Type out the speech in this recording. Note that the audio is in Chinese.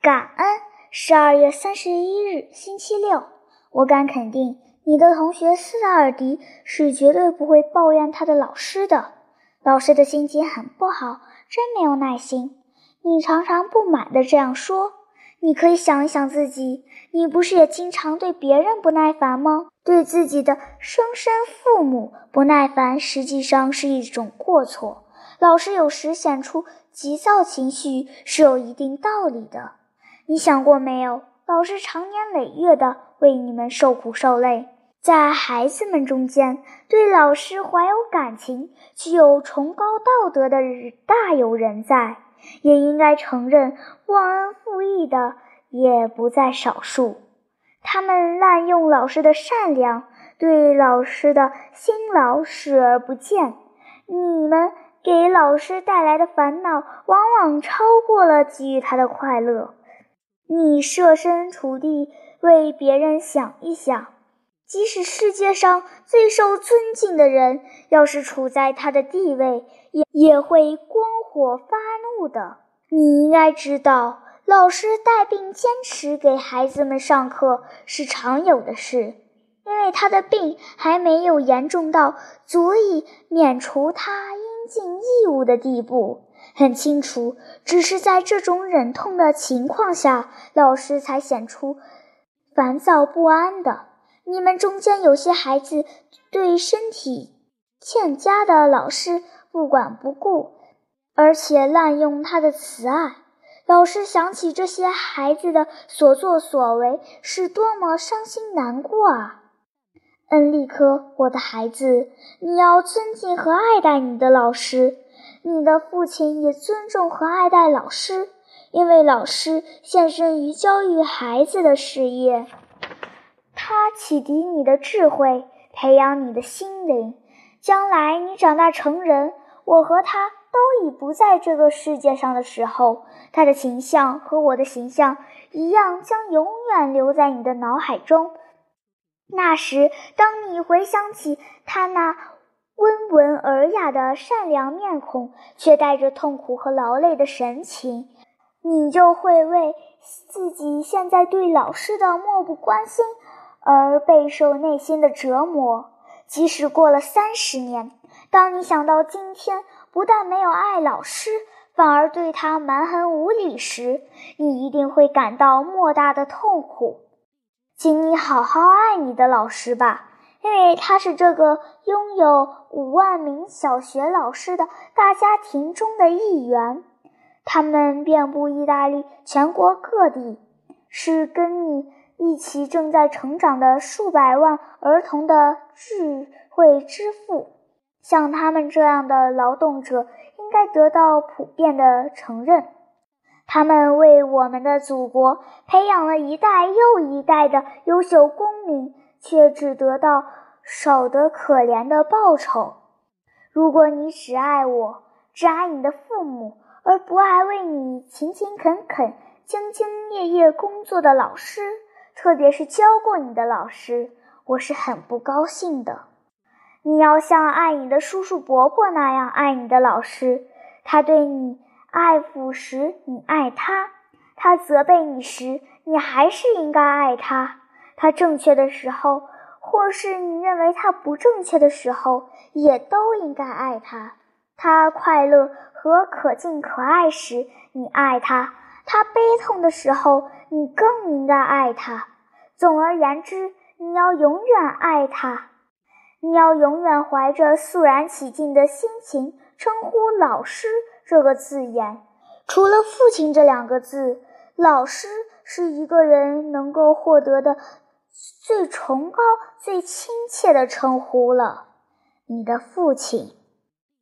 感恩。十二月三十一日，星期六。我敢肯定，你的同学斯达尔迪是绝对不会抱怨他的老师的。老师的心情很不好，真没有耐心。你常常不满的这样说。你可以想一想自己，你不是也经常对别人不耐烦吗？对自己的生身父母不耐烦，实际上是一种过错。老师有时显出急躁情绪是有一定道理的。你想过没有？老师长年累月的为你们受苦受累，在孩子们中间，对老师怀有感情、具有崇高道德的大有人在，也应该承认忘恩负义的也不在少数。他们滥用老师的善良，对老师的辛劳视而不见。你们给老师带来的烦恼，往往超过了给予他的快乐。你设身处地为别人想一想，即使世界上最受尊敬的人，要是处在他的地位，也也会光火发怒的。你应该知道，老师带病坚持给孩子们上课是常有的事，因为他的病还没有严重到足以免除他应尽义务的地步。很清楚，只是在这种忍痛的情况下，老师才显出烦躁不安的。你们中间有些孩子对身体欠佳的老师不管不顾，而且滥用他的慈爱。老师想起这些孩子的所作所为，是多么伤心难过啊！恩利科，我的孩子，你要尊敬和爱戴你的老师。你的父亲也尊重和爱戴老师，因为老师献身于教育孩子的事业。他启迪你的智慧，培养你的心灵。将来你长大成人，我和他都已不在这个世界上的时候，他的形象和我的形象一样，将永远留在你的脑海中。那时，当你回想起他那……温文尔雅的善良面孔，却带着痛苦和劳累的神情，你就会为自己现在对老师的漠不关心而备受内心的折磨。即使过了三十年，当你想到今天不但没有爱老师，反而对他蛮横无理时，你一定会感到莫大的痛苦。请你好好爱你的老师吧。因为他是这个拥有五万名小学老师的大家庭中的一员，他们遍布意大利全国各地，是跟你一起正在成长的数百万儿童的智慧之父。像他们这样的劳动者应该得到普遍的承认，他们为我们的祖国培养了一代又一代的优秀公民。却只得到少得可怜的报酬。如果你只爱我，只爱你的父母，而不爱为你勤勤恳恳、兢兢业业工作的老师，特别是教过你的老师，我是很不高兴的。你要像爱你的叔叔伯伯那样爱你的老师。他对你爱抚时，你爱他；他责备你时，你还是应该爱他。他正确的时候，或是你认为他不正确的时候，也都应该爱他。他快乐和可敬可爱时，你爱他；他悲痛的时候，你更应该爱他。总而言之，你要永远爱他。你要永远怀着肃然起敬的心情称呼“老师”这个字眼。除了“父亲”这两个字，“老师”是一个人能够获得的。最崇高、最亲切的称呼了，你的父亲。